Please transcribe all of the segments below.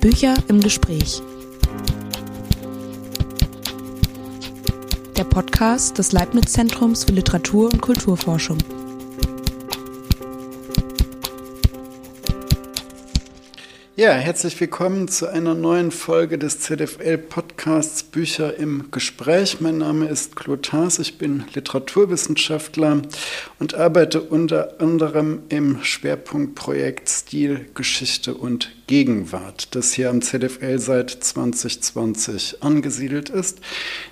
Bücher im Gespräch. Der Podcast des Leibniz-Zentrums für Literatur und Kulturforschung. Ja, herzlich willkommen zu einer neuen Folge des ZFL-Podcasts Bücher im Gespräch. Mein Name ist Claude Haas, ich bin Literaturwissenschaftler und arbeite unter anderem im Schwerpunktprojekt Stil, Geschichte und Gegenwart, das hier am ZFL seit 2020 angesiedelt ist.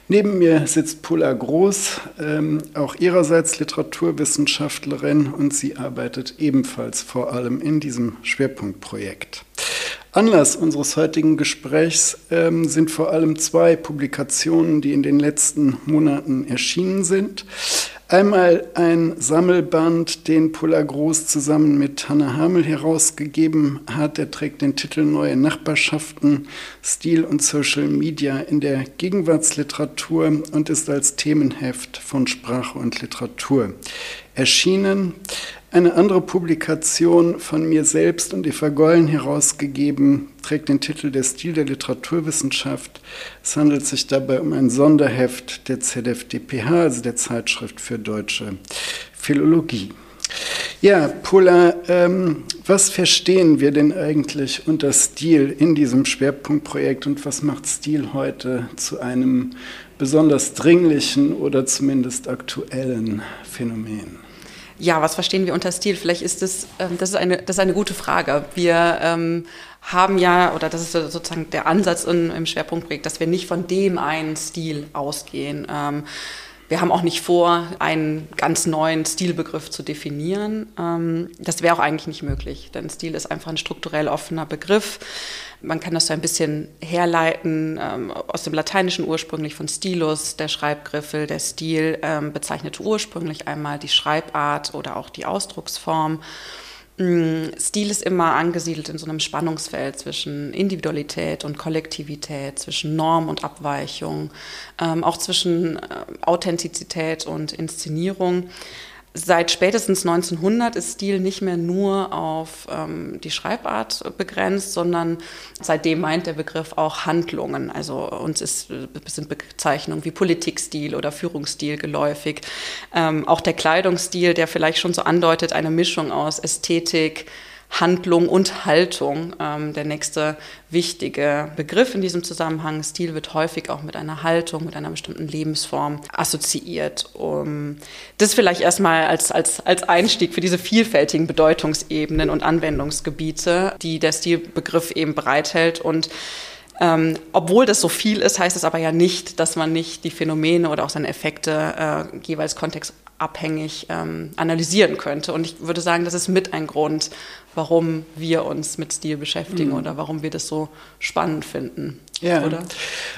Neben mir sitzt Paula Groß, ähm, auch ihrerseits Literaturwissenschaftlerin und sie arbeitet ebenfalls vor allem in diesem Schwerpunktprojekt. Anlass unseres heutigen Gesprächs ähm, sind vor allem zwei Publikationen, die in den letzten Monaten erschienen sind. Einmal ein Sammelband, den Pulla Groß zusammen mit Hanna Hamel herausgegeben hat. Der trägt den Titel Neue Nachbarschaften, Stil und Social Media in der Gegenwartsliteratur und ist als Themenheft von Sprache und Literatur erschienen. Eine andere Publikation von mir selbst und Eva Gollen herausgegeben trägt den Titel Der Stil der Literaturwissenschaft. Es handelt sich dabei um ein Sonderheft der ZFDPH, also der Zeitschrift für deutsche Philologie. Ja, Pula, ähm, was verstehen wir denn eigentlich unter Stil in diesem Schwerpunktprojekt und was macht Stil heute zu einem besonders dringlichen oder zumindest aktuellen Phänomen? Ja, was verstehen wir unter Stil? Vielleicht ist das, ähm, das, ist eine, das ist eine gute Frage. Wir ähm, haben ja, oder das ist sozusagen der Ansatz in, im Schwerpunktprojekt, dass wir nicht von dem einen Stil ausgehen. Ähm, wir haben auch nicht vor, einen ganz neuen Stilbegriff zu definieren. Ähm, das wäre auch eigentlich nicht möglich, denn Stil ist einfach ein strukturell offener Begriff. Man kann das so ein bisschen herleiten ähm, aus dem Lateinischen ursprünglich von Stilus, der Schreibgriffel, der Stil ähm, bezeichnete ursprünglich einmal die Schreibart oder auch die Ausdrucksform. Mm, Stil ist immer angesiedelt in so einem Spannungsfeld zwischen Individualität und Kollektivität, zwischen Norm und Abweichung, ähm, auch zwischen äh, Authentizität und Inszenierung. Seit spätestens 1900 ist Stil nicht mehr nur auf ähm, die Schreibart begrenzt, sondern seitdem meint der Begriff auch Handlungen. Also uns ist, sind Bezeichnungen wie Politikstil oder Führungsstil geläufig. Ähm, auch der Kleidungsstil, der vielleicht schon so andeutet, eine Mischung aus Ästhetik, Handlung und Haltung. Ähm, der nächste wichtige Begriff in diesem Zusammenhang, Stil, wird häufig auch mit einer Haltung, mit einer bestimmten Lebensform assoziiert. Um, das vielleicht erstmal als, als, als Einstieg für diese vielfältigen Bedeutungsebenen und Anwendungsgebiete, die der Stilbegriff eben bereithält und ähm, obwohl das so viel ist, heißt es aber ja nicht, dass man nicht die Phänomene oder auch seine Effekte äh, jeweils kontextabhängig ähm, analysieren könnte. Und ich würde sagen, das ist mit ein Grund, warum wir uns mit Stil beschäftigen mhm. oder warum wir das so spannend finden. Ja, oder?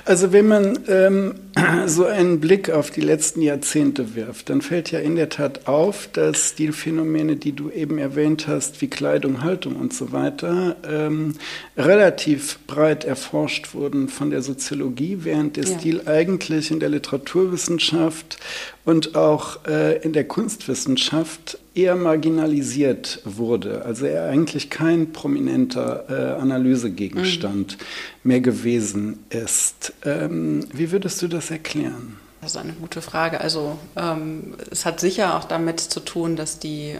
also wenn man ähm, so einen Blick auf die letzten Jahrzehnte wirft, dann fällt ja in der Tat auf, dass Stilphänomene, die du eben erwähnt hast, wie Kleidung, Haltung und so weiter, ähm, relativ breit erforscht wurden von der Soziologie, während der ja. Stil eigentlich in der Literaturwissenschaft und auch äh, in der Kunstwissenschaft eher marginalisiert wurde, also er eigentlich kein prominenter äh, Analysegegenstand mhm. mehr gewesen ist. Ähm, wie würdest du das erklären? Das ist eine gute Frage. Also ähm, es hat sicher auch damit zu tun, dass die, äh,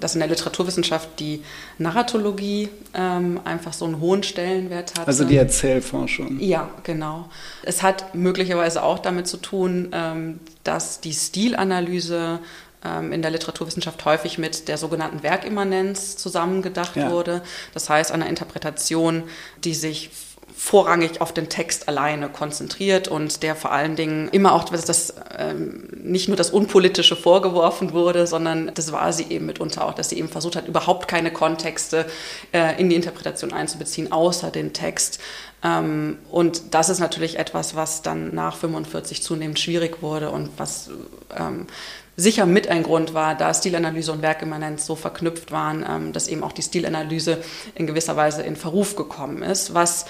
dass in der Literaturwissenschaft die Narratologie ähm, einfach so einen hohen Stellenwert hat. Also die Erzählforschung. Ja, genau. Es hat möglicherweise auch damit zu tun, ähm, dass die Stilanalyse ähm, in der Literaturwissenschaft häufig mit der sogenannten Werkimmanenz zusammengedacht ja. wurde. Das heißt, einer Interpretation, die sich vorrangig auf den Text alleine konzentriert und der vor allen Dingen immer auch dass das ähm, nicht nur das Unpolitische vorgeworfen wurde, sondern das war sie eben mitunter auch, dass sie eben versucht hat, überhaupt keine Kontexte äh, in die Interpretation einzubeziehen, außer den Text. Ähm, und das ist natürlich etwas, was dann nach 45 zunehmend schwierig wurde und was ähm, sicher mit ein Grund war, da Stilanalyse und Werkimmanenz so verknüpft waren, ähm, dass eben auch die Stilanalyse in gewisser Weise in Verruf gekommen ist, was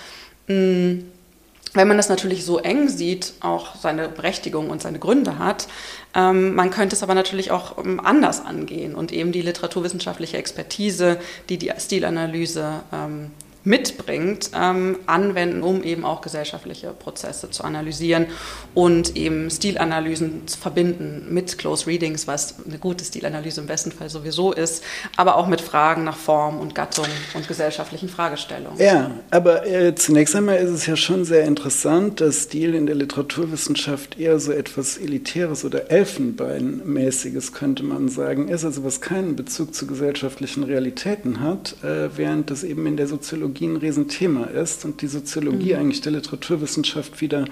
wenn man das natürlich so eng sieht, auch seine Berechtigung und seine Gründe hat, ähm, man könnte es aber natürlich auch ähm, anders angehen und eben die literaturwissenschaftliche Expertise, die die Stilanalyse ähm, mitbringt, ähm, anwenden, um eben auch gesellschaftliche Prozesse zu analysieren und eben Stilanalysen zu verbinden mit Close Readings, was eine gute Stilanalyse im besten Fall sowieso ist, aber auch mit Fragen nach Form und Gattung und gesellschaftlichen Fragestellungen. Ja, aber äh, zunächst einmal ist es ja schon sehr interessant, dass Stil in der Literaturwissenschaft eher so etwas Elitäres oder Elfenbeinmäßiges, könnte man sagen, ist, also was keinen Bezug zu gesellschaftlichen Realitäten hat, äh, während das eben in der Soziologie Soziologie ein Riesenthema ist und die Soziologie mhm. eigentlich der Literaturwissenschaft wieder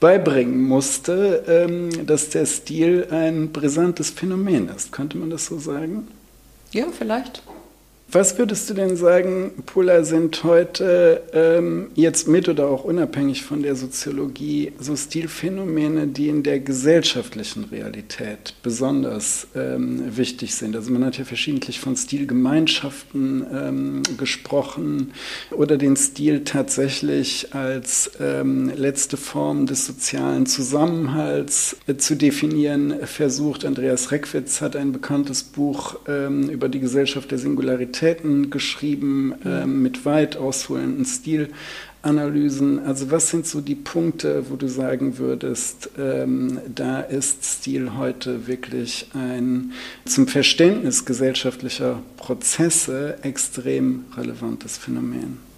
beibringen musste, ähm, dass der Stil ein brisantes Phänomen ist. Könnte man das so sagen? Ja, vielleicht. Was würdest du denn sagen, Pula, sind heute ähm, jetzt mit oder auch unabhängig von der Soziologie so Stilphänomene, die in der gesellschaftlichen Realität besonders ähm, wichtig sind? Also man hat ja verschiedentlich von Stilgemeinschaften ähm, gesprochen oder den Stil tatsächlich als ähm, letzte Form des sozialen Zusammenhalts äh, zu definieren versucht. Andreas Reckwitz hat ein bekanntes Buch ähm, über die Gesellschaft der Singularität Qualitäten geschrieben, äh, mit weit ausholenden Stilanalysen. Also was sind so die Punkte, wo du sagen würdest, ähm, da ist Stil heute wirklich ein zum Verständnis gesellschaftlicher Prozesse extrem relevantes Phänomen?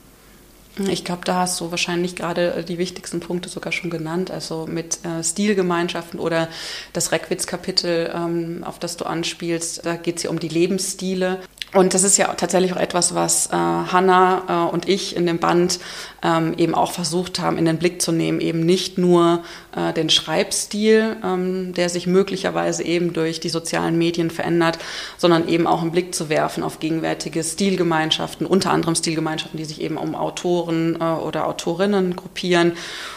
Ich glaube, da hast du wahrscheinlich gerade äh, die wichtigsten Punkte sogar schon genannt, also mit äh, Stilgemeinschaften oder das Reckwitz-Kapitel, ähm, auf das du anspielst. Da geht es ja um die Lebensstile. Und das ist ja tatsächlich auch etwas, was äh, Hanna äh, und ich in dem Band ähm, eben auch versucht haben, in den Blick zu nehmen. Eben nicht nur äh, den Schreibstil, ähm, der sich möglicherweise eben durch die sozialen Medien verändert, sondern eben auch einen Blick zu werfen auf gegenwärtige Stilgemeinschaften, unter anderem Stilgemeinschaften, die sich eben um Autoren äh, oder Autorinnen gruppieren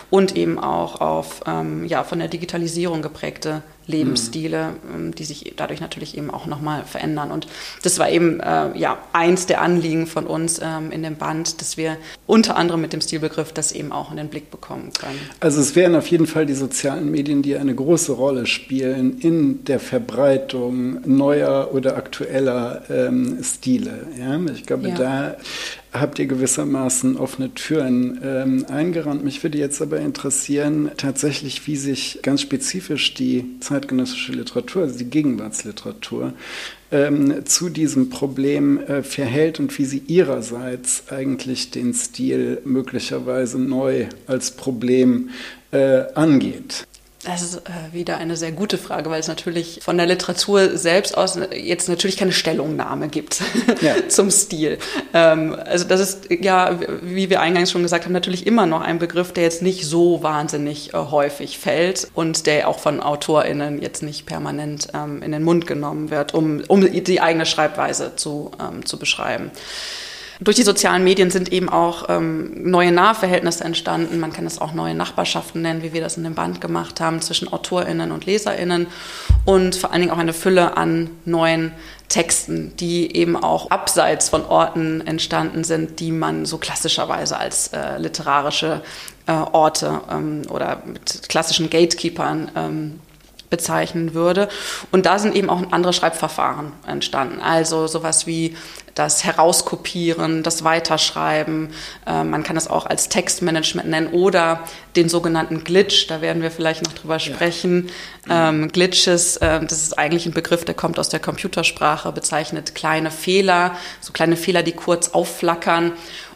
und eben auch auf ähm, ja, von der Digitalisierung geprägte Lebensstile, mhm. die sich dadurch natürlich eben auch nochmal verändern. Und das war eben äh, ja eins der Anliegen von uns ähm, in dem Band, dass wir unter anderem mit dem Stilbegriff das eben auch in den Blick bekommen können. Also es wären auf jeden Fall die sozialen Medien, die eine große Rolle spielen in der Verbreitung neuer oder aktueller ähm, Stile. Ja? Ich glaube, ja. da habt ihr gewissermaßen offene Türen ähm, eingerannt. Mich würde jetzt aber interessieren, tatsächlich, wie sich ganz spezifisch die zeitgenössische Literatur, also die Gegenwartsliteratur, ähm, zu diesem Problem äh, verhält und wie sie ihrerseits eigentlich den Stil möglicherweise neu als Problem äh, angeht. Das ist äh, wieder eine sehr gute Frage, weil es natürlich von der Literatur selbst aus jetzt natürlich keine Stellungnahme gibt ja. zum Stil. Ähm, also das ist ja, wie wir eingangs schon gesagt haben, natürlich immer noch ein Begriff, der jetzt nicht so wahnsinnig äh, häufig fällt und der auch von AutorInnen jetzt nicht permanent ähm, in den Mund genommen wird, um, um die eigene Schreibweise zu, ähm, zu beschreiben. Durch die sozialen Medien sind eben auch ähm, neue Nahverhältnisse entstanden. Man kann es auch neue Nachbarschaften nennen, wie wir das in dem Band gemacht haben, zwischen AutorInnen und LeserInnen und vor allen Dingen auch eine Fülle an neuen Texten, die eben auch abseits von Orten entstanden sind, die man so klassischerweise als äh, literarische äh, Orte ähm, oder mit klassischen Gatekeepern ähm, bezeichnen würde. Und da sind eben auch andere Schreibverfahren entstanden. Also sowas wie das Herauskopieren, das Weiterschreiben. Äh, man kann es auch als Textmanagement nennen oder den sogenannten Glitch. Da werden wir vielleicht noch drüber sprechen. Ja. Ähm, Glitches, äh, das ist eigentlich ein Begriff, der kommt aus der Computersprache, bezeichnet kleine Fehler, so kleine Fehler, die kurz aufflackern.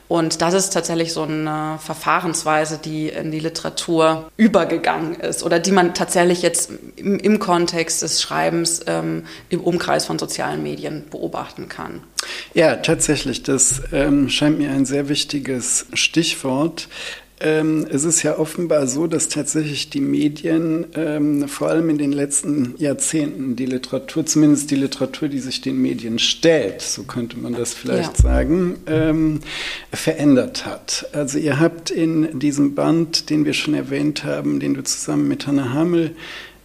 Und das ist tatsächlich so eine Verfahrensweise, die in die Literatur übergegangen ist oder die man tatsächlich jetzt im, im Kontext des Schreibens ähm, im Umkreis von sozialen Medien beobachten kann. Ja, tatsächlich, das ähm, scheint mir ein sehr wichtiges Stichwort. Ähm, es ist ja offenbar so, dass tatsächlich die Medien, ähm, vor allem in den letzten Jahrzehnten, die Literatur, zumindest die Literatur, die sich den Medien stellt, so könnte man das vielleicht ja. sagen, ähm, verändert hat. Also ihr habt in diesem Band, den wir schon erwähnt haben, den du zusammen mit Hannah Hamel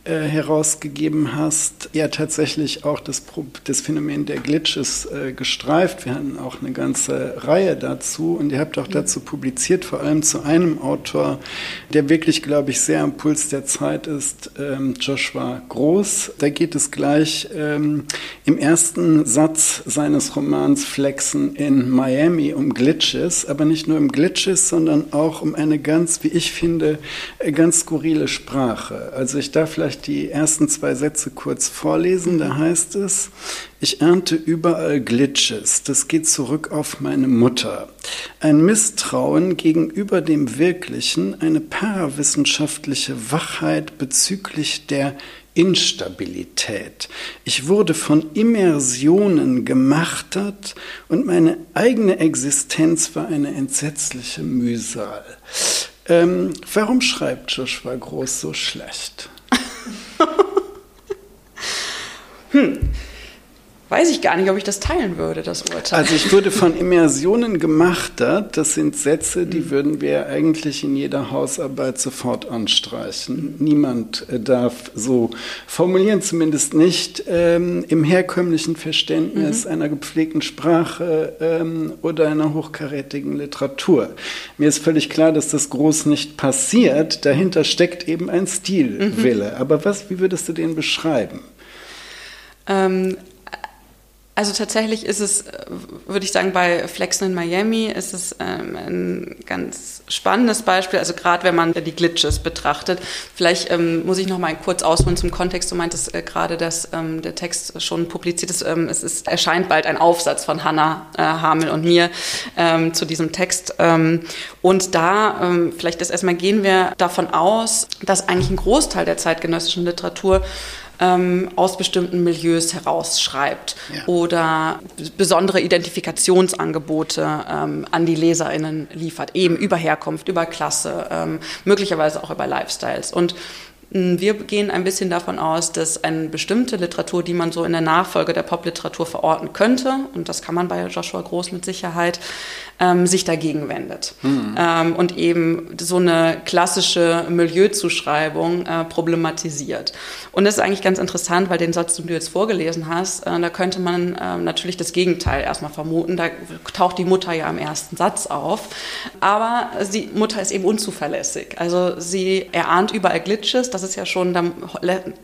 äh, herausgegeben hast, ja tatsächlich auch das, das Phänomen der Glitches äh, gestreift. Wir hatten auch eine ganze Reihe dazu und ihr habt auch dazu publiziert, vor allem zu einem Autor, der wirklich, glaube ich, sehr am Puls der Zeit ist, ähm, Joshua Groß. Da geht es gleich ähm, im ersten Satz seines Romans Flexen in Miami um Glitches, aber nicht nur um Glitches, sondern auch um eine ganz, wie ich finde, äh, ganz skurrile Sprache. Also ich darf vielleicht die ersten zwei Sätze kurz vorlesen. Da heißt es, ich ernte überall Glitches. Das geht zurück auf meine Mutter. Ein Misstrauen gegenüber dem Wirklichen, eine parawissenschaftliche Wachheit bezüglich der Instabilität. Ich wurde von Immersionen gemartert und meine eigene Existenz war eine entsetzliche Mühsal. Ähm, warum schreibt Joshua Groß so schlecht? Hm weiß ich gar nicht, ob ich das teilen würde, das Urteil. Also ich würde von Immersionen gemachtert, das sind Sätze, die mhm. würden wir eigentlich in jeder Hausarbeit sofort anstreichen. Niemand äh, darf so formulieren, zumindest nicht ähm, im herkömmlichen Verständnis mhm. einer gepflegten Sprache ähm, oder einer hochkarätigen Literatur. Mir ist völlig klar, dass das groß nicht passiert. Dahinter steckt eben ein Stilwille. Mhm. Aber was, wie würdest du den beschreiben? Ähm, also tatsächlich ist es, würde ich sagen, bei Flexen in Miami ist es ähm, ein ganz spannendes Beispiel. Also gerade wenn man die Glitches betrachtet. Vielleicht ähm, muss ich noch mal kurz ausholen zum Kontext. Du meintest äh, gerade, dass ähm, der Text schon publiziert ist. Ähm, es ist, erscheint bald ein Aufsatz von Hannah äh, Hamel und mir ähm, zu diesem Text. Ähm, und da, vielleicht ist erstmal gehen wir davon aus, dass eigentlich ein Großteil der zeitgenössischen Literatur ähm, aus bestimmten Milieus herausschreibt ja. oder besondere Identifikationsangebote ähm, an die LeserInnen liefert, eben über Herkunft, über Klasse, ähm, möglicherweise auch über Lifestyles. Und wir gehen ein bisschen davon aus, dass eine bestimmte Literatur, die man so in der Nachfolge der Popliteratur verorten könnte, und das kann man bei Joshua Groß mit Sicherheit, ähm, sich dagegen wendet. Mhm. Ähm, und eben so eine klassische Milieuzuschreibung äh, problematisiert. Und das ist eigentlich ganz interessant, weil den Satz, den du jetzt vorgelesen hast, äh, da könnte man äh, natürlich das Gegenteil erstmal vermuten. Da taucht die Mutter ja im ersten Satz auf. Aber die Mutter ist eben unzuverlässig. Also sie erahnt überall Glitches, das ist ja schon, da,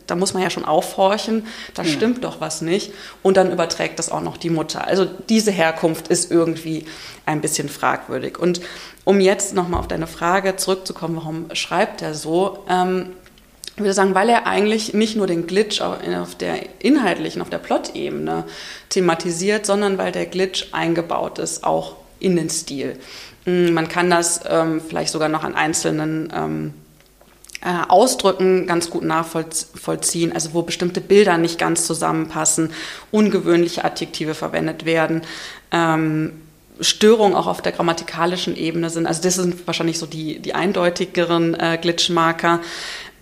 da muss man ja schon aufhorchen, da ja. stimmt doch was nicht. Und dann überträgt das auch noch die Mutter. Also diese Herkunft ist irgendwie ein bisschen fragwürdig. Und um jetzt nochmal auf deine Frage zurückzukommen, warum schreibt er so? Ähm, ich würde sagen, weil er eigentlich nicht nur den Glitch auf der inhaltlichen, auf der Plot-Ebene thematisiert, sondern weil der Glitch eingebaut ist, auch in den Stil. Mm, man kann das ähm, vielleicht sogar noch an einzelnen ähm, äh, Ausdrücken ganz gut nachvollziehen, also wo bestimmte Bilder nicht ganz zusammenpassen, ungewöhnliche Adjektive verwendet werden. Ähm, Störungen auch auf der grammatikalischen Ebene sind. Also das sind wahrscheinlich so die, die eindeutigeren äh, Glitchmarker.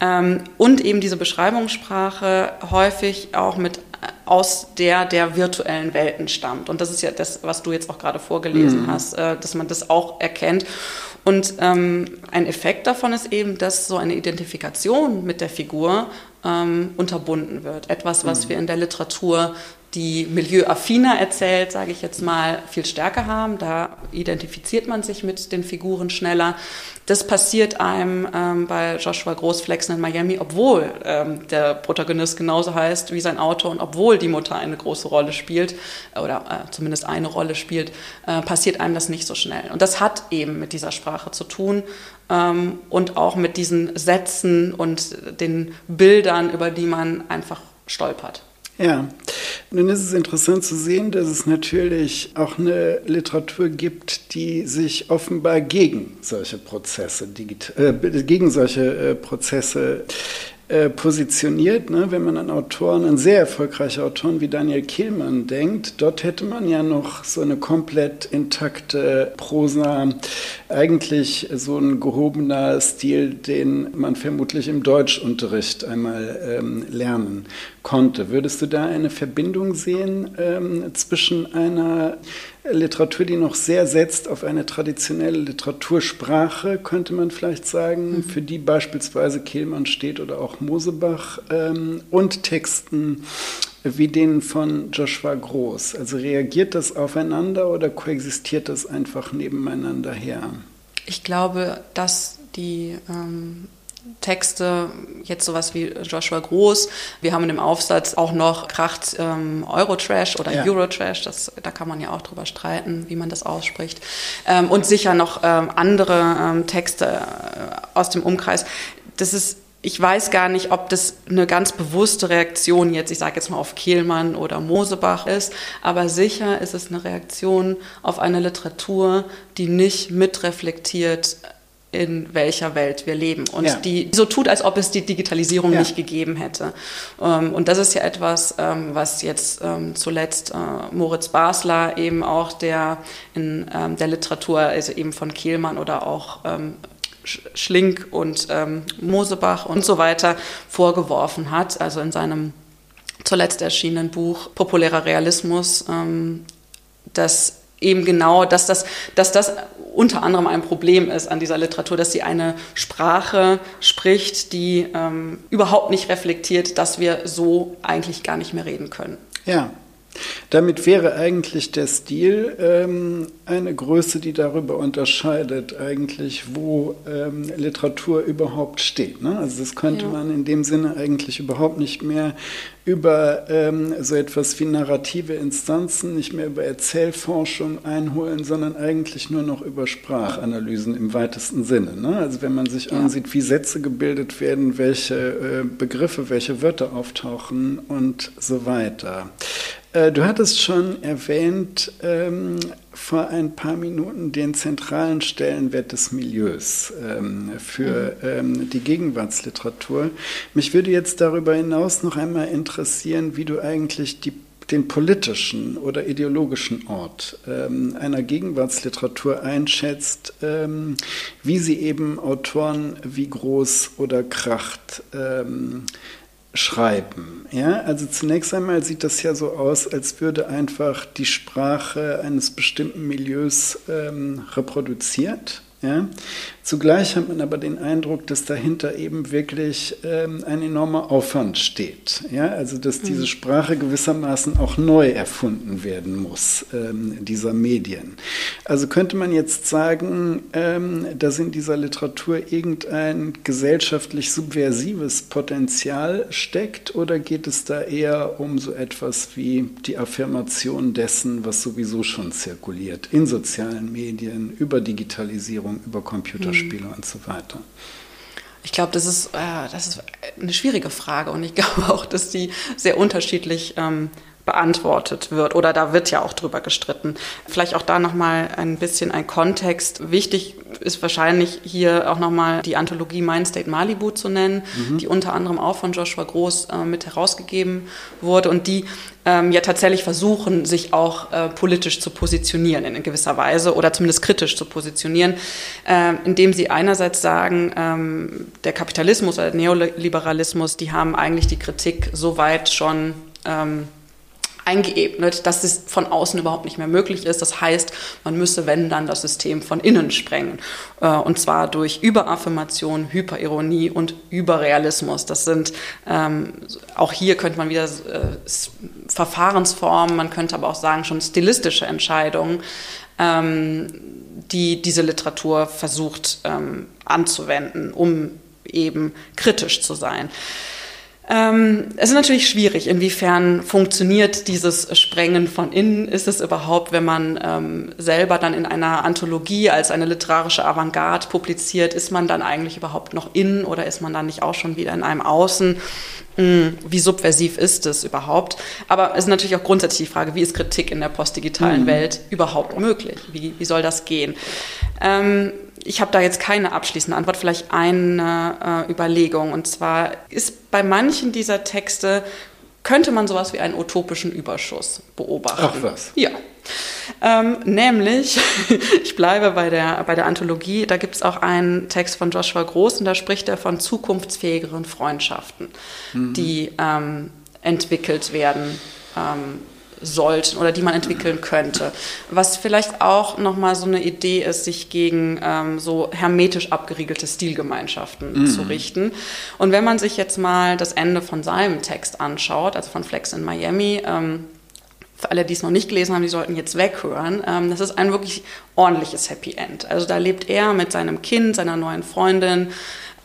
Ähm, und eben diese Beschreibungssprache häufig auch mit äh, aus der der virtuellen Welten stammt. Und das ist ja das, was du jetzt auch gerade vorgelesen mhm. hast, äh, dass man das auch erkennt. Und ähm, ein Effekt davon ist eben, dass so eine Identifikation mit der Figur ähm, unterbunden wird. Etwas, was mhm. wir in der Literatur die milieuaffiner erzählt, sage ich jetzt mal, viel stärker haben. Da identifiziert man sich mit den Figuren schneller. Das passiert einem ähm, bei Joshua Großflexen in Miami, obwohl ähm, der Protagonist genauso heißt wie sein Autor und obwohl die Mutter eine große Rolle spielt oder äh, zumindest eine Rolle spielt, äh, passiert einem das nicht so schnell. Und das hat eben mit dieser Sprache zu tun ähm, und auch mit diesen Sätzen und den Bildern, über die man einfach stolpert. Ja, nun ist es interessant zu sehen, dass es natürlich auch eine Literatur gibt, die sich offenbar gegen solche Prozesse, äh, gegen solche äh, Prozesse äh, positioniert. Ne? Wenn man an Autoren, an sehr erfolgreiche Autoren wie Daniel Kehlmann denkt, dort hätte man ja noch so eine komplett intakte Prosa, eigentlich so ein gehobener Stil, den man vermutlich im Deutschunterricht einmal ähm, lernen konnte. Würdest du da eine Verbindung sehen ähm, zwischen einer Literatur, die noch sehr setzt auf eine traditionelle Literatursprache, könnte man vielleicht sagen, mhm. für die beispielsweise Kehlmann steht oder auch Mosebach, ähm, und Texten wie denen von Joshua Groß. Also reagiert das aufeinander oder koexistiert das einfach nebeneinander her? Ich glaube, dass die ähm, Texte, jetzt sowas wie Joshua Groß. Wir haben in dem Aufsatz auch noch Kracht ähm, Eurotrash oder ja. Eurotrash, das, da kann man ja auch drüber streiten, wie man das ausspricht. Ähm, und sicher noch ähm, andere ähm, Texte äh, aus dem Umkreis. Das ist ich weiß gar nicht, ob das eine ganz bewusste Reaktion jetzt, ich sage jetzt mal auf Kehlmann oder Mosebach ist, aber sicher ist es eine Reaktion auf eine Literatur, die nicht mitreflektiert, in welcher Welt wir leben und ja. die so tut, als ob es die Digitalisierung ja. nicht gegeben hätte. Ähm, und das ist ja etwas, ähm, was jetzt ähm, zuletzt äh, Moritz Basler eben auch der in der Literatur, also eben von Kehlmann oder auch Schlink und Mosebach und so weiter vorgeworfen hat, also in seinem zuletzt erschienenen Buch Populärer Realismus, dass eben genau, dass das, dass das unter anderem ein Problem ist an dieser Literatur, dass sie eine Sprache spricht, die ähm, überhaupt nicht reflektiert, dass wir so eigentlich gar nicht mehr reden können. Ja, damit wäre eigentlich der Stil ähm, eine Größe, die darüber unterscheidet, eigentlich, wo ähm, Literatur überhaupt steht. Ne? Also das könnte ja. man in dem Sinne eigentlich überhaupt nicht mehr über ähm, so etwas wie narrative Instanzen, nicht mehr über Erzählforschung einholen, sondern eigentlich nur noch über Sprachanalysen im weitesten Sinne. Ne? Also wenn man sich ja. ansieht, wie Sätze gebildet werden, welche äh, Begriffe, welche Wörter auftauchen und so weiter. Äh, du hattest schon erwähnt ähm, vor ein paar Minuten den zentralen Stellenwert des Milieus ähm, für ähm, die Gegenwartsliteratur. Mich würde jetzt darüber hinaus noch einmal interessieren, wie du eigentlich die den politischen oder ideologischen Ort ähm, einer Gegenwartsliteratur einschätzt, ähm, wie sie eben Autoren wie Groß oder Kracht ähm, schreiben. Ja, also zunächst einmal sieht das ja so aus, als würde einfach die Sprache eines bestimmten Milieus ähm, reproduziert. Ja? Zugleich hat man aber den Eindruck, dass dahinter eben wirklich ähm, ein enormer Aufwand steht. Ja? Also dass diese mhm. Sprache gewissermaßen auch neu erfunden werden muss, ähm, dieser Medien. Also könnte man jetzt sagen, ähm, dass in dieser Literatur irgendein gesellschaftlich subversives Potenzial steckt oder geht es da eher um so etwas wie die Affirmation dessen, was sowieso schon zirkuliert in sozialen Medien, über Digitalisierung, über Computerspiele? Spiele und so weiter? Ich glaube, das ist, äh, das ist eine schwierige Frage und ich glaube auch, dass die sehr unterschiedlich ähm, beantwortet wird oder da wird ja auch drüber gestritten. Vielleicht auch da nochmal ein bisschen ein Kontext. Wichtig ist wahrscheinlich hier auch nochmal die Anthologie Mindstate Malibu zu nennen, mhm. die unter anderem auch von Joshua Groß äh, mit herausgegeben wurde und die ähm, ja tatsächlich versuchen, sich auch äh, politisch zu positionieren in gewisser Weise oder zumindest kritisch zu positionieren, äh, indem sie einerseits sagen, ähm, der Kapitalismus oder der Neoliberalismus, die haben eigentlich die Kritik soweit schon ähm, eingeebnet, dass es von außen überhaupt nicht mehr möglich ist. Das heißt, man müsse, wenn dann, das System von innen sprengen. Äh, und zwar durch Überaffirmation, Hyperironie und Überrealismus. Das sind, ähm, auch hier könnte man wieder äh, Verfahrensformen, man könnte aber auch sagen, schon stilistische Entscheidungen, ähm, die diese Literatur versucht ähm, anzuwenden, um eben kritisch zu sein. Ähm, es ist natürlich schwierig, inwiefern funktioniert dieses Sprengen von innen. Ist es überhaupt, wenn man ähm, selber dann in einer Anthologie als eine literarische Avantgarde publiziert, ist man dann eigentlich überhaupt noch innen oder ist man dann nicht auch schon wieder in einem Außen? Wie subversiv ist es überhaupt? Aber es ist natürlich auch grundsätzlich die Frage, wie ist Kritik in der postdigitalen mhm. Welt überhaupt möglich? Wie, wie soll das gehen? Ähm, ich habe da jetzt keine abschließende Antwort, vielleicht eine äh, Überlegung. Und zwar ist bei manchen dieser Texte, könnte man sowas wie einen utopischen Überschuss beobachten. Ach was. Ja. Ähm, nämlich, ich bleibe bei der, bei der Anthologie, da gibt es auch einen Text von Joshua Groß und da spricht er von zukunftsfähigeren Freundschaften, mhm. die ähm, entwickelt werden. Ähm, sollten oder die man entwickeln könnte. Was vielleicht auch nochmal so eine Idee ist, sich gegen ähm, so hermetisch abgeriegelte Stilgemeinschaften mhm. zu richten. Und wenn man sich jetzt mal das Ende von seinem Text anschaut, also von Flex in Miami, ähm, für alle, die es noch nicht gelesen haben, die sollten jetzt weghören. Ähm, das ist ein wirklich ordentliches Happy End. Also da lebt er mit seinem Kind, seiner neuen Freundin,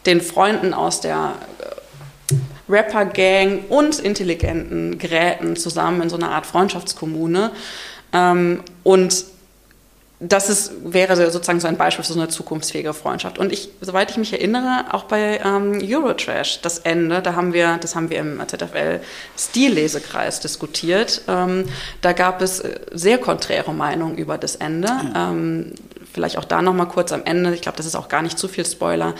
den Freunden aus der äh, Rapper-Gang und intelligenten Geräten zusammen in so einer Art Freundschaftskommune. Ähm, und das ist, wäre sozusagen so ein Beispiel für so eine zukunftsfähige Freundschaft. Und ich, soweit ich mich erinnere, auch bei ähm, Eurotrash, das Ende, da haben wir, das haben wir im ZFL Stillesekreis diskutiert. Ähm, da gab es äh, sehr konträre Meinungen über das Ende. Ähm, vielleicht auch da nochmal kurz am Ende. Ich glaube, das ist auch gar nicht zu viel Spoiler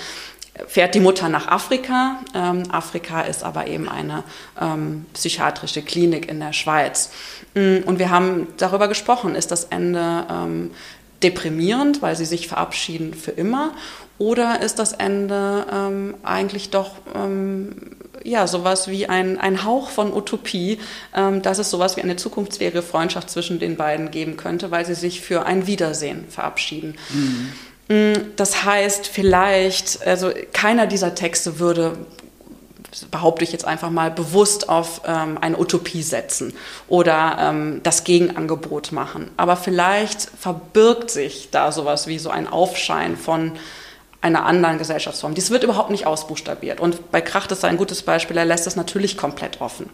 fährt die Mutter nach Afrika. Ähm, Afrika ist aber eben eine ähm, psychiatrische Klinik in der Schweiz. Mm, und wir haben darüber gesprochen, ist das Ende ähm, deprimierend, weil sie sich verabschieden für immer, oder ist das Ende ähm, eigentlich doch ähm, ja, sowas wie ein, ein Hauch von Utopie, ähm, dass es sowas wie eine zukunftsfähige Freundschaft zwischen den beiden geben könnte, weil sie sich für ein Wiedersehen verabschieden. Mhm. Mm, das heißt, vielleicht, also keiner dieser Texte würde behaupte ich jetzt einfach mal, bewusst auf ähm, eine Utopie setzen oder ähm, das Gegenangebot machen. Aber vielleicht verbirgt sich da sowas wie so ein Aufschein von einer anderen Gesellschaftsform. Dies wird überhaupt nicht ausbuchstabiert. Und bei Kracht ist ein gutes Beispiel, er lässt es natürlich komplett offen.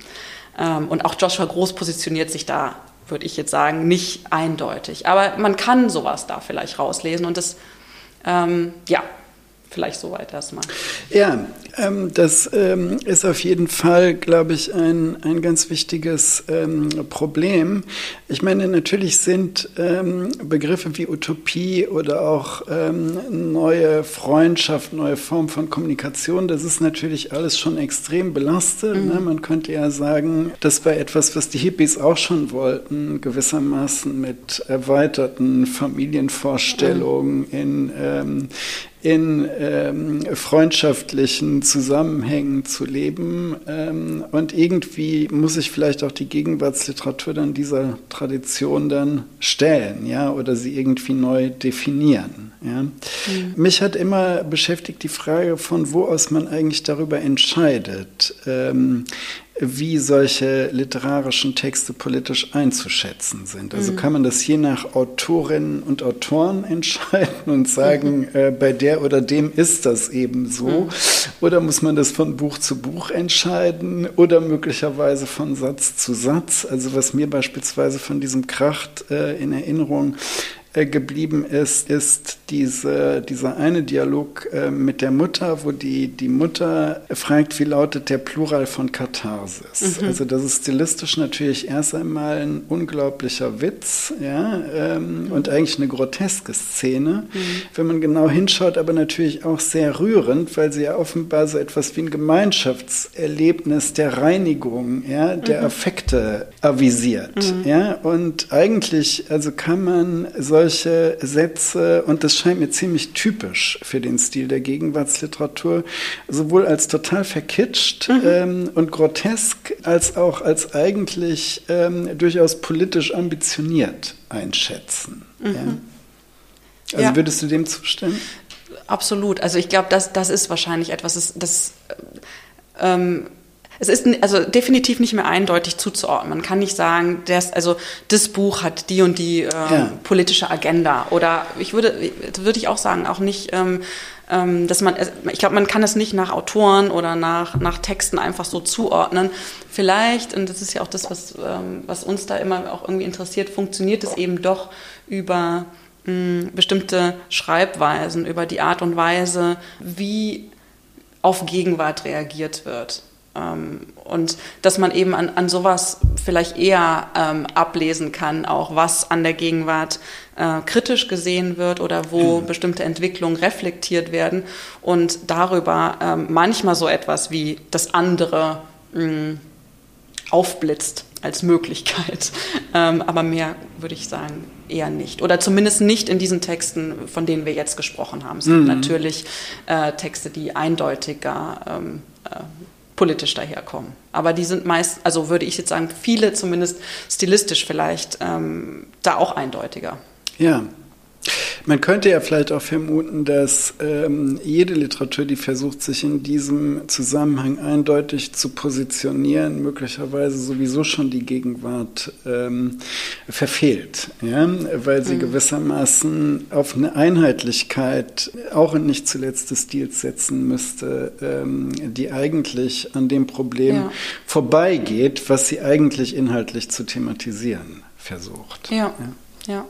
Ähm, und auch Joshua Groß positioniert sich da, würde ich jetzt sagen, nicht eindeutig. Aber man kann sowas da vielleicht rauslesen und das ähm, ja, vielleicht soweit erstmal. Ja, ähm, das ähm, ist auf jeden Fall, glaube ich, ein, ein ganz wichtiges ähm, Problem. Ich meine, natürlich sind ähm, Begriffe wie Utopie oder auch ähm, neue Freundschaft, neue Form von Kommunikation, das ist natürlich alles schon extrem belastet. Mhm. Ne? Man könnte ja sagen, das war etwas, was die Hippies auch schon wollten, gewissermaßen mit erweiterten Familienvorstellungen mhm. in ähm, in ähm, freundschaftlichen Zusammenhängen zu leben. Ähm, und irgendwie muss ich vielleicht auch die Gegenwartsliteratur dann dieser Tradition dann stellen, ja, oder sie irgendwie neu definieren. Ja. Mhm. Mich hat immer beschäftigt die Frage, von wo aus man eigentlich darüber entscheidet. Ähm, wie solche literarischen Texte politisch einzuschätzen sind. Also mhm. kann man das je nach Autorinnen und Autoren entscheiden und sagen, mhm. äh, bei der oder dem ist das eben so. Mhm. Oder muss man das von Buch zu Buch entscheiden oder möglicherweise von Satz zu Satz. Also was mir beispielsweise von diesem Kracht äh, in Erinnerung geblieben ist, ist diese, dieser eine Dialog äh, mit der Mutter, wo die, die Mutter fragt, wie lautet der Plural von Katharsis. Mhm. Also das ist stilistisch natürlich erst einmal ein unglaublicher Witz ja, ähm, und eigentlich eine groteske Szene, mhm. wenn man genau hinschaut, aber natürlich auch sehr rührend, weil sie ja offenbar so etwas wie ein Gemeinschaftserlebnis der Reinigung, ja, der mhm. Affekte avisiert. Mhm. Ja, und eigentlich, also kann man so solche Sätze, und das scheint mir ziemlich typisch für den Stil der Gegenwartsliteratur, sowohl als total verkitscht mhm. ähm, und grotesk, als auch als eigentlich ähm, durchaus politisch ambitioniert einschätzen. Mhm. Ja? Also ja. würdest du dem zustimmen? Absolut. Also ich glaube, das, das ist wahrscheinlich etwas, das, das ähm, es ist also definitiv nicht mehr eindeutig zuzuordnen. Man kann nicht sagen, das, also das Buch hat die und die ähm, ja. politische Agenda. Oder ich würde, würde ich auch sagen, auch nicht, ähm, ähm, dass man, ich glaube, man kann es nicht nach Autoren oder nach, nach Texten einfach so zuordnen. Vielleicht, und das ist ja auch das, was, ähm, was uns da immer auch irgendwie interessiert, funktioniert es eben doch über mh, hm, bestimmte Schreibweisen, über die Art und Weise, wie auf Gegenwart reagiert wird. Ähm, und dass man eben an, an sowas vielleicht eher ähm, ablesen kann, auch was an der Gegenwart äh, kritisch gesehen wird oder wo mhm. bestimmte Entwicklungen reflektiert werden und darüber ähm, manchmal so etwas wie das andere mh, mm, aufblitzt als Möglichkeit. Ähm, aber mehr würde ich sagen eher nicht. Oder zumindest nicht in diesen Texten, von denen wir jetzt gesprochen haben. Es mhm. natürlich äh, Texte, die eindeutiger ähm, äh, politisch daherkommen. Aber die sind meist, also würde ich jetzt sagen, viele zumindest stilistisch vielleicht ähm, da auch eindeutiger. Ja, man könnte ja vielleicht auch vermuten, dass ähm, jede Literatur, die versucht, sich in diesem Zusammenhang eindeutig zu positionieren, möglicherweise sowieso schon die Gegenwart ähm, verfehlt, ja? weil sie mhm. gewissermaßen auf eine Einheitlichkeit auch und nicht zuletzt des Stils setzen müsste, ähm, die eigentlich an dem Problem ja. vorbeigeht, was sie eigentlich inhaltlich zu thematisieren versucht. ja. ja. ja.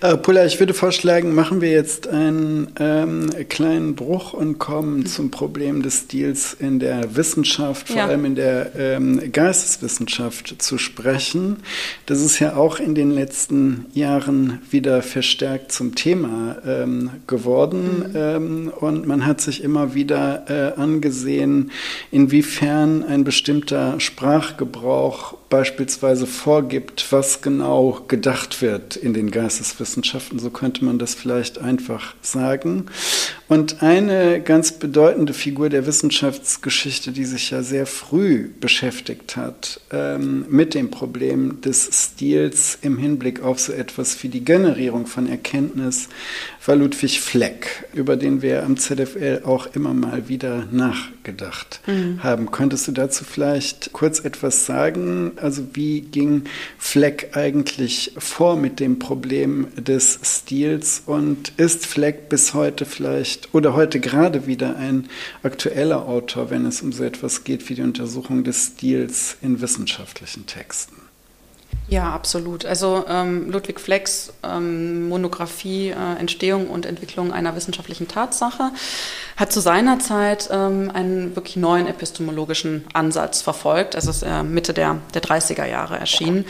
Äh, Pulla, ich würde vorschlagen, machen wir jetzt einen ähm, kleinen Bruch und kommen zum Problem des Stils in der Wissenschaft, vor ja. allem in der ähm, Geisteswissenschaft zu sprechen. Das ist ja auch in den letzten Jahren wieder verstärkt zum Thema ähm, geworden mhm. Ähm, und man hat sich immer wieder äh, angesehen, inwiefern ein bestimmter Sprachgebrauch beispielsweise vorgibt, was genau gedacht wird in den Geisteswissenschaften. So könnte man das vielleicht einfach sagen. Und eine ganz bedeutende Figur der Wissenschaftsgeschichte, die sich ja sehr früh beschäftigt hat ähm, mit dem Problem des Stils im Hinblick auf so etwas wie die Generierung von Erkenntnis, war Ludwig Fleck, über den wir am ZFL auch immer mal wieder nachgedacht mhm. haben. Könntest du dazu vielleicht kurz etwas sagen? Also wie ging Fleck eigentlich vor mit dem Problem des Stils und ist Fleck bis heute vielleicht oder heute gerade wieder ein aktueller Autor, wenn es um so etwas geht wie die Untersuchung des Stils in wissenschaftlichen Texten? Ja, absolut. Also ähm, Ludwig Flecks ähm, Monographie äh, Entstehung und Entwicklung einer wissenschaftlichen Tatsache hat zu seiner Zeit ähm, einen wirklich neuen epistemologischen Ansatz verfolgt. Also ist äh, Mitte der, der 30er Jahre erschienen.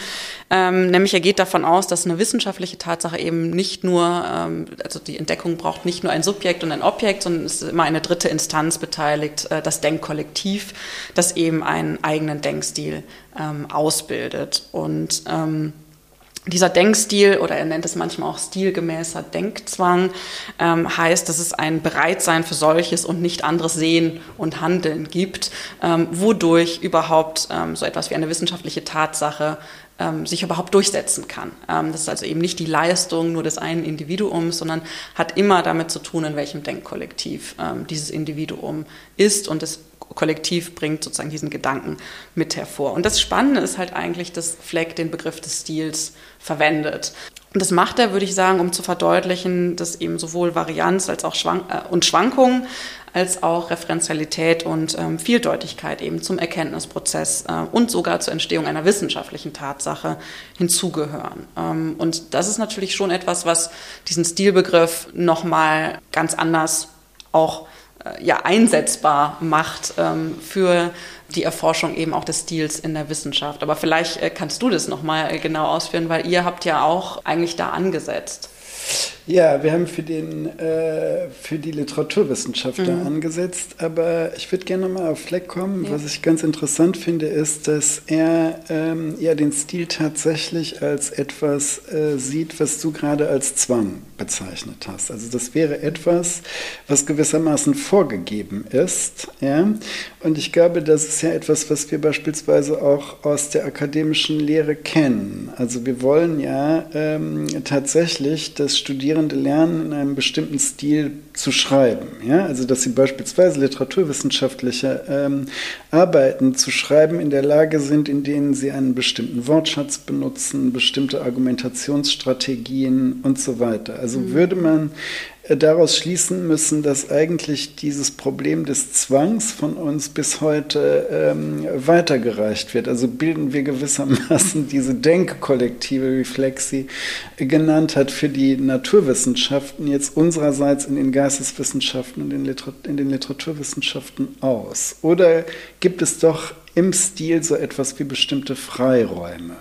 Ähm, nämlich er geht davon aus, dass eine wissenschaftliche Tatsache eben nicht nur, ähm, also die Entdeckung braucht nicht nur ein Subjekt und ein Objekt, sondern es ist immer eine dritte Instanz beteiligt, äh, das Denkkollektiv, das eben einen eigenen Denkstil ähm, ausbildet. Und ähm, dieser Denkstil oder er nennt es manchmal auch stilgemäßer Denkzwang ähm, heißt, dass es ein Bereitsein für solches und nicht anderes Sehen und Handeln gibt, ähm, wodurch überhaupt ähm, so etwas wie eine wissenschaftliche Tatsache ähm, sich überhaupt durchsetzen kann. Ähm, das ist also eben nicht die Leistung nur des einen Individuums, sondern hat immer damit zu tun, in welchem Denkkollektiv ähm, dieses Individuum ist und es Kollektiv bringt sozusagen diesen Gedanken mit hervor. Und das Spannende ist halt eigentlich, dass Fleck den Begriff des Stils verwendet. Und das macht er, würde ich sagen, um zu verdeutlichen, dass eben sowohl Varianz als auch Schwank äh, und Schwankungen als auch Referenzialität und ähm, Vieldeutigkeit eben zum Erkenntnisprozess äh, und sogar zur Entstehung einer wissenschaftlichen Tatsache hinzugehören. Ähm, und das ist natürlich schon etwas, was diesen Stilbegriff nochmal ganz anders auch ja, einsetzbar macht ähm, für die Erforschung eben auch des Stils in der Wissenschaft. Aber vielleicht äh, kannst du das nochmal äh, genau ausführen, weil ihr habt ja auch eigentlich da angesetzt. Ja, wir haben für, den, äh, für die Literaturwissenschaft mhm. angesetzt, aber ich würde gerne mal auf Fleck kommen. Ja. Was ich ganz interessant finde, ist, dass er ähm, ja den Stil tatsächlich als etwas äh, sieht, was du gerade als Zwang bezeichnet hast. Also das wäre etwas, was gewissermaßen vorgegeben ist. Ja? Und ich glaube, das ist ja etwas, was wir beispielsweise auch aus der akademischen Lehre kennen. Also wir wollen ja ähm, tatsächlich das Studieren Studierende lernen, in einem bestimmten Stil zu schreiben. Ja? Also, dass sie beispielsweise literaturwissenschaftliche ähm, Arbeiten zu schreiben in der Lage sind, in denen sie einen bestimmten Wortschatz benutzen, bestimmte Argumentationsstrategien und so weiter. Also mhm. würde man daraus schließen müssen, dass eigentlich dieses Problem des Zwangs von uns bis heute ähm, weitergereicht wird. Also bilden wir gewissermaßen diese Denkkollektive, wie Flexi genannt hat, für die Naturwissenschaften jetzt unsererseits in den Geisteswissenschaften und in, Literat in den Literaturwissenschaften aus? Oder gibt es doch im Stil so etwas wie bestimmte Freiräume?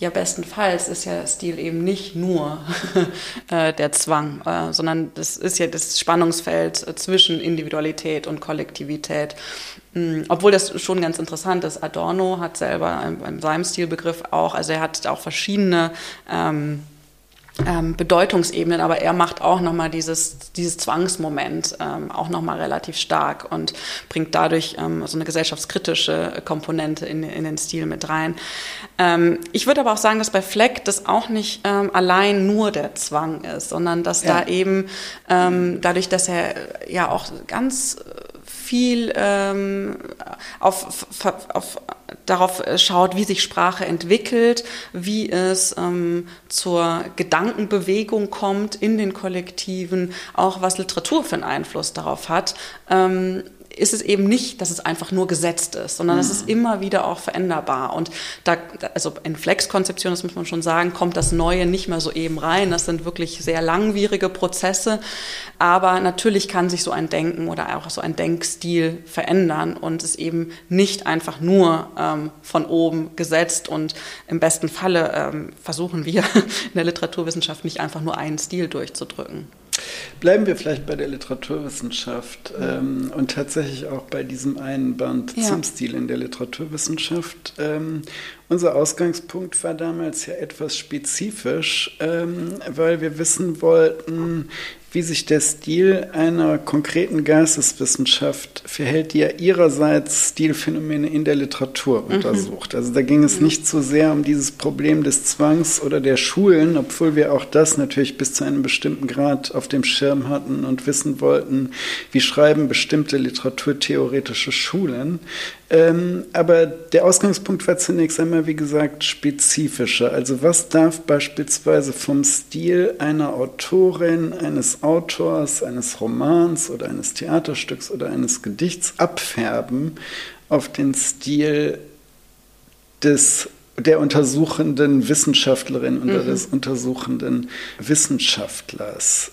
Ja, bestenfalls ist ja Stil eben nicht nur äh, der Zwang, äh, sondern das ist ja das Spannungsfeld äh, zwischen Individualität und Kollektivität. Mhm, obwohl das schon ganz interessant ist. Adorno hat selber in seinem Stilbegriff auch, also er hat auch verschiedene ähm, ähm, Bedeutungsebenen, aber er macht auch nochmal dieses, dieses Zwangsmoment ähm, auch nochmal relativ stark und bringt dadurch ähm, so eine gesellschaftskritische Komponente in, in den Stil mit rein. Ähm, ich würde aber auch sagen, dass bei Fleck das auch nicht ähm, allein nur der Zwang ist, sondern dass ja. da eben ähm, dadurch, dass er ja auch ganz viel ähm, auf, auf, darauf schaut, wie sich Sprache entwickelt, wie es ähm, zur Gedankenbewegung kommt in den Kollektiven, auch was Literatur für einen Einfluss darauf hat. Ähm, ist es eben nicht, dass es einfach nur gesetzt ist, sondern mhm. es ist immer wieder auch veränderbar. Und da, also in Flex-Konzeption, das muss man schon sagen, kommt das Neue nicht mehr so eben rein. Das sind wirklich sehr langwierige Prozesse. Aber natürlich kann sich so ein Denken oder auch so ein Denkstil verändern und es eben nicht einfach nur ähm, von oben gesetzt. Und im besten Falle ähm, versuchen wir in der Literaturwissenschaft nicht einfach nur einen Stil durchzudrücken. Bleiben wir vielleicht bei der Literaturwissenschaft ähm, und tatsächlich auch bei diesem einen Band ja. zum Stil in der Literaturwissenschaft. Ähm, unser Ausgangspunkt war damals ja etwas spezifisch, ähm, weil wir wissen wollten, wie sich der Stil einer konkreten Geisteswissenschaft verhält, die ja ihrerseits Stilphänomene in der Literatur mhm. untersucht. Also da ging es mhm. nicht so sehr um dieses Problem des Zwangs oder der Schulen, obwohl wir auch das natürlich bis zu einem bestimmten Grad auf dem Schirm hatten und wissen wollten, wie schreiben bestimmte literaturtheoretische Schulen. Ähm, aber der Ausgangspunkt war zunächst einmal, wie gesagt, spezifischer. Also was darf beispielsweise vom Stil einer Autorin, eines Autors, eines Romans oder eines Theaterstücks oder eines Gedichts abfärben auf den Stil des der untersuchenden Wissenschaftlerin oder mhm. des untersuchenden Wissenschaftlers.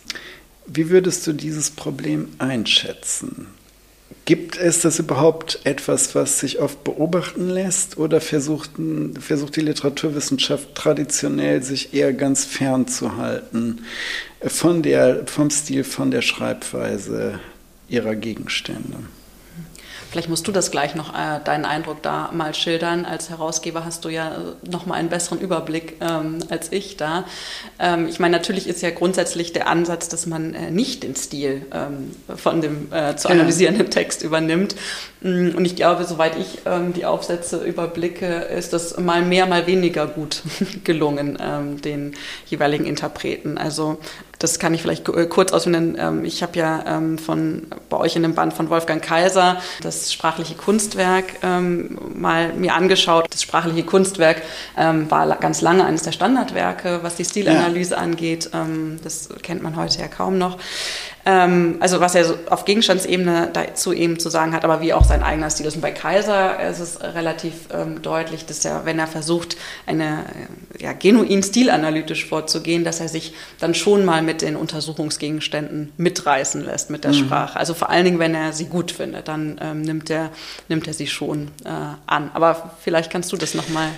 Wie würdest du dieses Problem einschätzen? Gibt es das überhaupt etwas, was sich oft beobachten lässt oder versucht, versucht die Literaturwissenschaft traditionell sich eher ganz fern zu halten von der, vom Stil, von der Schreibweise ihrer Gegenstände? Vielleicht musst du das gleich noch, äh, deinen Eindruck da mal schildern. Als Herausgeber hast du ja äh, noch mal einen besseren Überblick ähm, als ich da. Ähm, ich meine, natürlich ist ja grundsätzlich der Ansatz, dass man äh, nicht den Stil ähm, von dem äh, zu analysierenden Text übernimmt. Mm, und ich glaube, soweit ich ähm, die Aufsätze überblicke, ist das mal mehr, mal weniger gut gelungen, ähm, den jeweiligen Interpreten. Also das kann ich vielleicht äh, kurz ausführen. Ähm, ich habe ja ähm, von, bei euch in dem Band von Wolfgang Kaiser das sprachliche Kunstwerk ähm, mal mir angeschaut. Das sprachliche Kunstwerk war ganz lange eines der Standardwerke, was die Stilanalyse ja. angeht. das kennt man heute ja kaum noch. Ähm, also was er so auf Gegenstandsebene dazu eben zu sagen hat, aber wie auch sein eigener Stil ist. Und bei Kaiser ist es relativ ähm, deutlich, dass er, wenn er versucht, eine äh, ja, genuin stilanalytisch vorzugehen, dass er sich dann schon mal mit den Untersuchungsgegenständen mitreißen lässt mit der mhm. Sprache. Also vor allen Dingen, wenn er sie gut findet, dann ähm, nimmt, er, nimmt er sie schon äh, an. Aber vielleicht kannst du das nochmal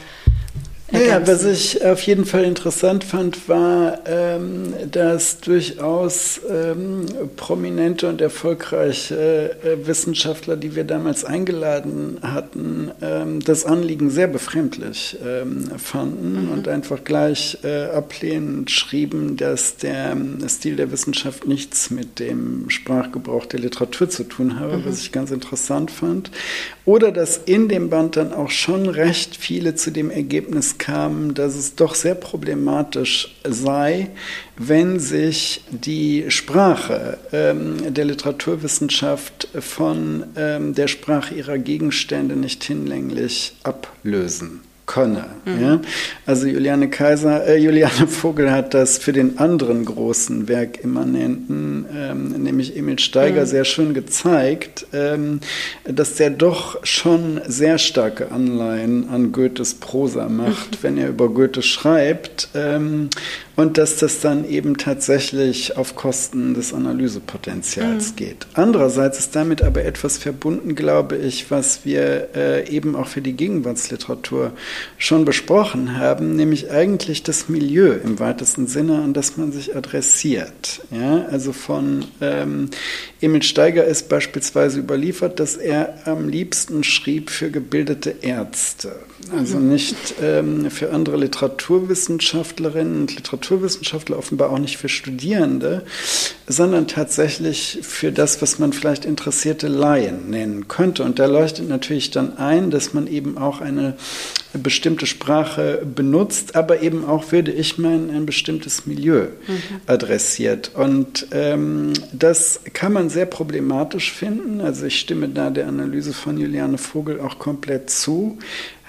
ja, was ich auf jeden Fall interessant fand, war, ähm, dass durchaus ähm, prominente und erfolgreiche äh, Wissenschaftler, die wir damals eingeladen hatten, ähm, das Anliegen sehr befremdlich ähm, fanden mhm. und einfach gleich äh, ablehnend schrieben, dass der ähm, Stil der Wissenschaft nichts mit dem Sprachgebrauch der Literatur zu tun habe, mhm. was ich ganz interessant fand. Oder dass in dem Band dann auch schon recht viele zu dem Ergebnis kamen, dass es doch sehr problematisch sei, wenn sich die Sprache ähm, der Literaturwissenschaft von ähm, der Sprache ihrer Gegenstände nicht hinlänglich ablösen könne. Mhm. Ja? Also Juliane Kaiser, äh, Juliane Vogel hat das für den anderen großen Werkimmanenten, ähm, nämlich Emil Steiger, mhm. sehr schön gezeigt, ähm, dass der doch schon sehr starke Anleihen an Goethes Prosa macht, mhm. wenn er über Goethe schreibt. Ähm, und dass das dann eben tatsächlich auf Kosten des Analysepotenzials mhm. geht. Andererseits ist damit aber etwas verbunden, glaube ich, was wir äh, eben auch für die Gegenwartsliteratur schon besprochen haben, nämlich eigentlich das Milieu im weitesten Sinne, an das man sich adressiert. Ja, also von ähm, Emil Steiger ist beispielsweise überliefert, dass er am liebsten schrieb für gebildete Ärzte, also mhm. nicht ähm, für andere Literaturwissenschaftlerinnen und Literatur Literaturwissenschaftler, offenbar auch nicht für Studierende, sondern tatsächlich für das, was man vielleicht interessierte Laien nennen könnte. Und da leuchtet natürlich dann ein, dass man eben auch eine bestimmte Sprache benutzt, aber eben auch, würde ich meinen, ein bestimmtes Milieu mhm. adressiert. Und ähm, das kann man sehr problematisch finden. Also ich stimme da der Analyse von Juliane Vogel auch komplett zu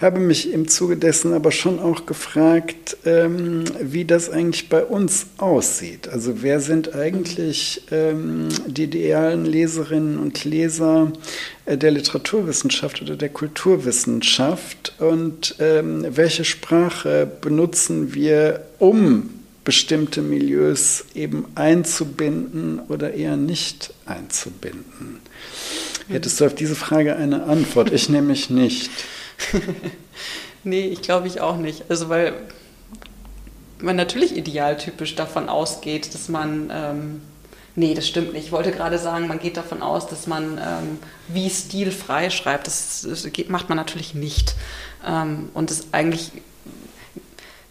habe mich im Zuge dessen aber schon auch gefragt, ähm, wie das eigentlich bei uns aussieht. Also wer sind eigentlich ähm, die idealen Leserinnen und Leser der Literaturwissenschaft oder der Kulturwissenschaft und ähm, welche Sprache benutzen wir, um bestimmte Milieus eben einzubinden oder eher nicht einzubinden? Hättest du auf diese Frage eine Antwort? Ich nämlich nicht. nee, ich glaube ich auch nicht. Also weil man natürlich idealtypisch davon ausgeht, dass man, ähm, nee, das stimmt nicht. Ich wollte gerade sagen, man geht davon aus, dass man ähm, wie stilfrei schreibt. Das, das macht man natürlich nicht. Ähm, und es eigentlich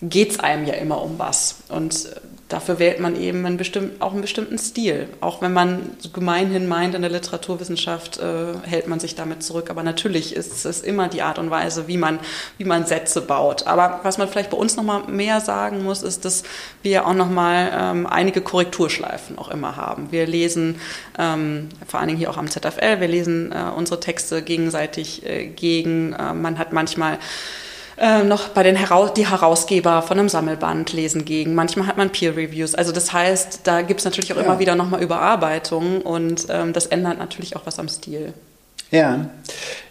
geht es einem ja immer um was. Und dafür wählt man eben einen bestimmten, auch einen bestimmten Stil. Auch wenn man gemeinhin meint, in der Literaturwissenschaft äh, hält man sich damit zurück. Aber natürlich ist es immer die Art und Weise, wie man, wie man Sätze baut. Aber was man vielleicht bei uns nochmal mehr sagen muss, ist, dass wir auch nochmal ähm, einige Korrekturschleifen auch immer haben. Wir lesen, ähm, vor allen Dingen hier auch am ZFL, wir lesen äh, unsere Texte gegenseitig äh, gegen. Äh, man hat manchmal äh, noch bei den Heraus die Herausgeber von einem Sammelband lesen gegen. Manchmal hat man Peer Reviews. Also das heißt, da gibt es natürlich auch ja. immer wieder nochmal Überarbeitungen und ähm, das ändert natürlich auch was am Stil. Ja.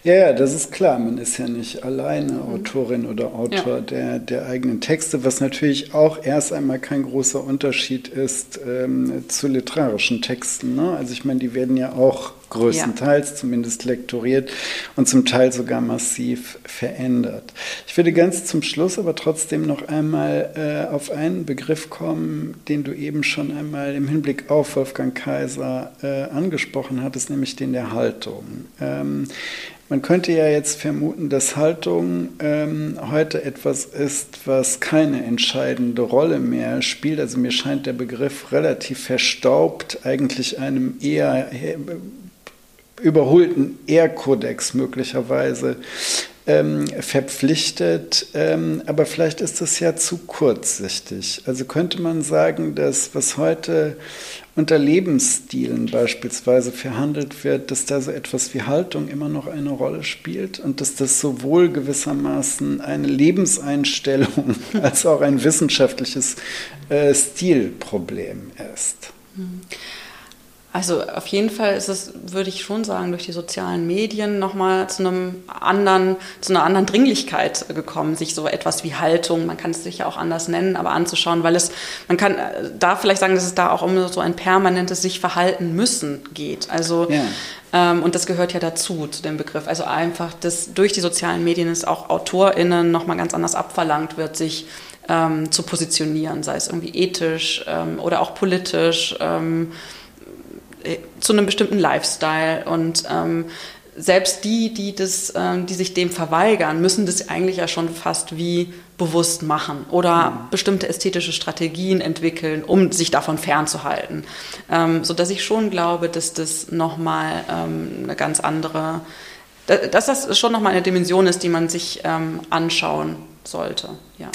ja, ja, das ist klar. Man ist ja nicht alleine mhm. Autorin oder Autor ja. der, der eigenen Texte, was natürlich auch erst einmal kein großer Unterschied ist ähm, zu literarischen Texten. Ne? Also ich meine, die werden ja auch größtenteils ja. zumindest lektoriert und zum Teil sogar massiv verändert. Ich würde ganz zum Schluss aber trotzdem noch einmal äh, auf einen Begriff kommen, den du eben schon einmal im Hinblick auf Wolfgang Kaiser äh, angesprochen hattest, nämlich den der Haltung. Ähm, man könnte ja jetzt vermuten, dass Haltung ähm, heute etwas ist, was keine entscheidende Rolle mehr spielt. Also mir scheint der Begriff relativ verstaubt, eigentlich einem eher überholten Ehrkodex möglicherweise ähm, verpflichtet. Ähm, aber vielleicht ist das ja zu kurzsichtig. Also könnte man sagen, dass was heute unter Lebensstilen beispielsweise verhandelt wird, dass da so etwas wie Haltung immer noch eine Rolle spielt und dass das sowohl gewissermaßen eine Lebenseinstellung als auch ein wissenschaftliches äh, Stilproblem ist. Mhm. Also auf jeden Fall ist es, würde ich schon sagen, durch die sozialen Medien nochmal zu einem anderen, zu einer anderen Dringlichkeit gekommen, sich so etwas wie Haltung, man kann es sicher auch anders nennen, aber anzuschauen, weil es, man kann äh, da vielleicht sagen, dass es da auch um so ein permanentes sich verhalten müssen geht. Also ja. ähm, und das gehört ja dazu, zu dem Begriff. Also einfach, dass durch die sozialen Medien es auch AutorInnen nochmal ganz anders abverlangt wird, sich ähm, zu positionieren, sei es irgendwie ethisch ähm, oder auch politisch. Ähm, äh, zu einem bestimmten Lifestyle und ähm, selbst die, die, das, ähm, die sich dem verweigern, müssen das eigentlich ja schon fast wie bewusst machen oder mhm. bestimmte ästhetische Strategien entwickeln, um sich davon fernzuhalten. Ähm, sodass ich schon glaube, dass das nochmal ähm, eine ganz andere, dass das schon nochmal eine Dimension ist, die man sich ähm, anschauen sollte. Ja.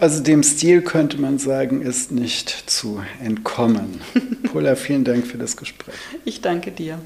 Also dem Stil könnte man sagen, ist nicht zu entkommen. Pola, vielen Dank für das Gespräch. Ich danke dir.